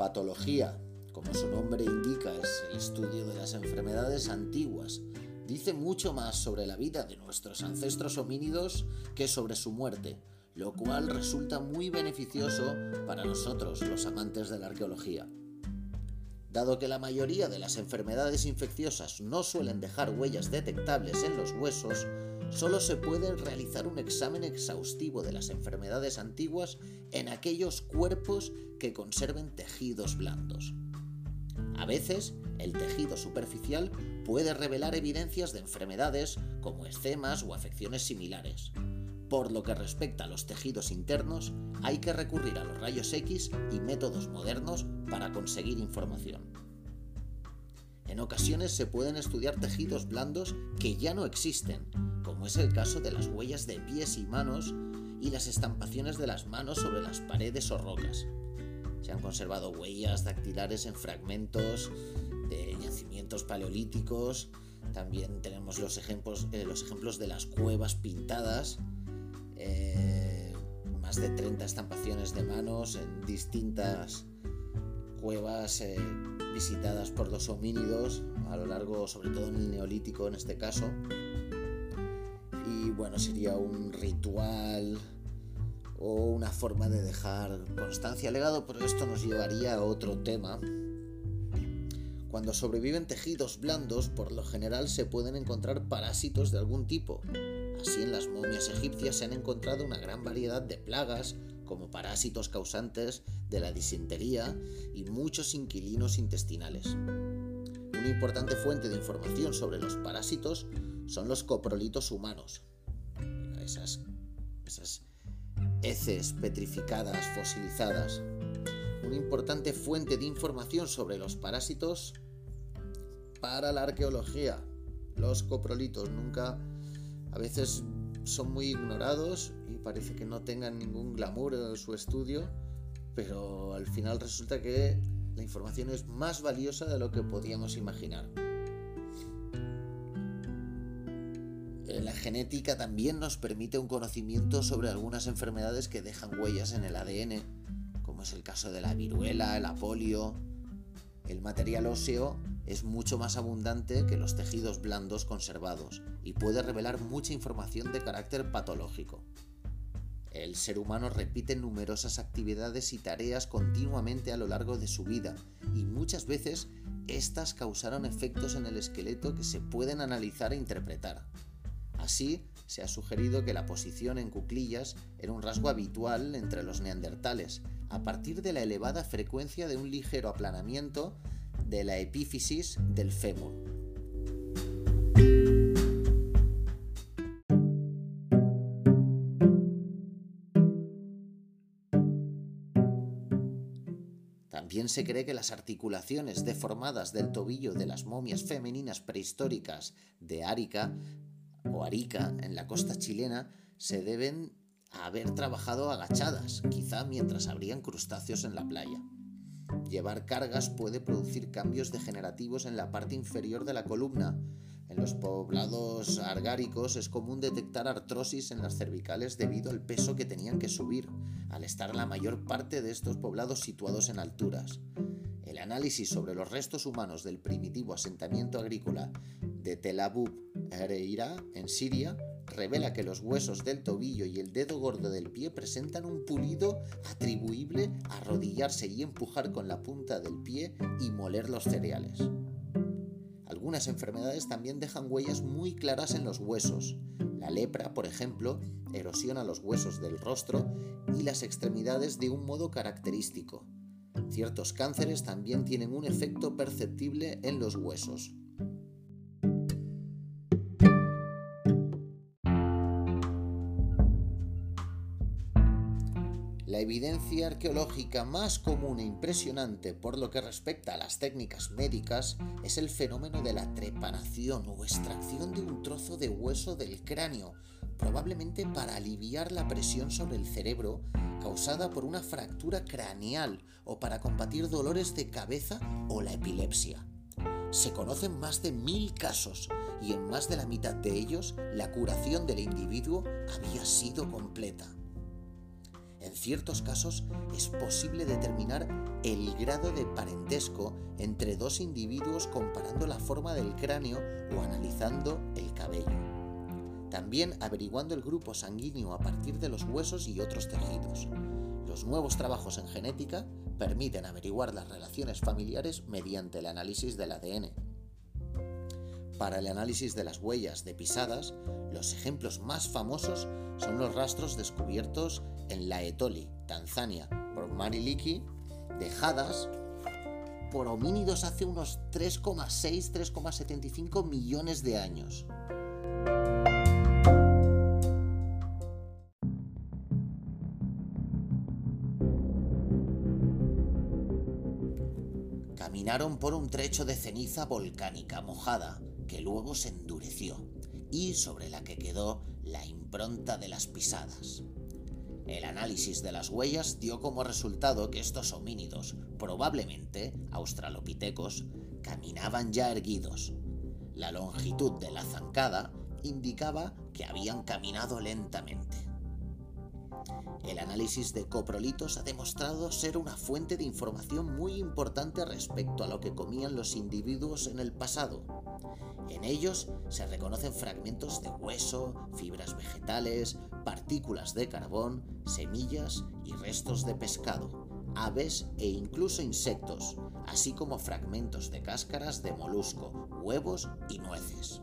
arqueopatología, como su nombre indica, es el estudio de las enfermedades antiguas, dice mucho más sobre la vida de nuestros ancestros homínidos que sobre su muerte, lo cual resulta muy beneficioso para nosotros, los amantes de la arqueología. Dado que la mayoría de las enfermedades infecciosas no suelen dejar huellas detectables en los huesos, solo se puede realizar un examen exhaustivo de las enfermedades antiguas en aquellos cuerpos que conserven tejidos blandos. A veces, el tejido superficial puede revelar evidencias de enfermedades como escemas o afecciones similares. Por lo que respecta a los tejidos internos, hay que recurrir a los rayos X y métodos modernos para conseguir información. En ocasiones se pueden estudiar tejidos blandos que ya no existen, como es el caso de las huellas de pies y manos y las estampaciones de las manos sobre las paredes o rocas. Se han conservado huellas dactilares en fragmentos de yacimientos paleolíticos. También tenemos los ejemplos, eh, los ejemplos de las cuevas pintadas. Eh, más de 30 estampaciones de manos en distintas cuevas eh, visitadas por los homínidos a lo largo, sobre todo en el neolítico en este caso. Y bueno, sería un ritual o una forma de dejar constancia legado, pero esto nos llevaría a otro tema. Cuando sobreviven tejidos blandos, por lo general se pueden encontrar parásitos de algún tipo. Así en las momias egipcias se han encontrado una gran variedad de plagas, como parásitos causantes de la disentería y muchos inquilinos intestinales. Una importante fuente de información sobre los parásitos son los coprolitos humanos. Esas, esas heces petrificadas, fosilizadas. Una importante fuente de información sobre los parásitos para la arqueología. Los coprolitos nunca, a veces son muy ignorados y parece que no tengan ningún glamour en su estudio, pero al final resulta que la información es más valiosa de lo que podíamos imaginar. La genética también nos permite un conocimiento sobre algunas enfermedades que dejan huellas en el ADN, como es el caso de la viruela, la polio. El material óseo es mucho más abundante que los tejidos blandos conservados y puede revelar mucha información de carácter patológico. El ser humano repite numerosas actividades y tareas continuamente a lo largo de su vida y muchas veces estas causaron efectos en el esqueleto que se pueden analizar e interpretar. Así, se ha sugerido que la posición en cuclillas era un rasgo habitual entre los neandertales, a partir de la elevada frecuencia de un ligero aplanamiento de la epífisis del fémur. También se cree que las articulaciones deformadas del tobillo de las momias femeninas prehistóricas de Árica o Arica en la costa chilena se deben haber trabajado agachadas, quizá mientras habrían crustáceos en la playa. Llevar cargas puede producir cambios degenerativos en la parte inferior de la columna. En los poblados argáricos es común detectar artrosis en las cervicales debido al peso que tenían que subir, al estar la mayor parte de estos poblados situados en alturas. El análisis sobre los restos humanos del primitivo asentamiento agrícola de Tel Aviv Ereira, en Siria, revela que los huesos del tobillo y el dedo gordo del pie presentan un pulido atribuible a arrodillarse y empujar con la punta del pie y moler los cereales. Algunas enfermedades también dejan huellas muy claras en los huesos. La lepra, por ejemplo, erosiona los huesos del rostro y las extremidades de un modo característico. Ciertos cánceres también tienen un efecto perceptible en los huesos. La evidencia arqueológica más común e impresionante por lo que respecta a las técnicas médicas es el fenómeno de la trepanación o extracción de un trozo de hueso del cráneo, probablemente para aliviar la presión sobre el cerebro causada por una fractura craneal o para combatir dolores de cabeza o la epilepsia. Se conocen más de mil casos y en más de la mitad de ellos la curación del individuo había sido completa. En ciertos casos es posible determinar el grado de parentesco entre dos individuos comparando la forma del cráneo o analizando el cabello. También averiguando el grupo sanguíneo a partir de los huesos y otros tejidos. Los nuevos trabajos en genética permiten averiguar las relaciones familiares mediante el análisis del ADN. Para el análisis de las huellas de pisadas, los ejemplos más famosos son los rastros descubiertos en la Etoli, Tanzania, por Mariliki, dejadas por homínidos hace unos 3,6-3,75 millones de años. Caminaron por un trecho de ceniza volcánica mojada que luego se endureció y sobre la que quedó la impronta de las pisadas. El análisis de las huellas dio como resultado que estos homínidos, probablemente australopitecos, caminaban ya erguidos. La longitud de la zancada indicaba que habían caminado lentamente. El análisis de coprolitos ha demostrado ser una fuente de información muy importante respecto a lo que comían los individuos en el pasado. En ellos se reconocen fragmentos de hueso, fibras vegetales, partículas de carbón, semillas y restos de pescado, aves e incluso insectos, así como fragmentos de cáscaras de molusco, huevos y nueces.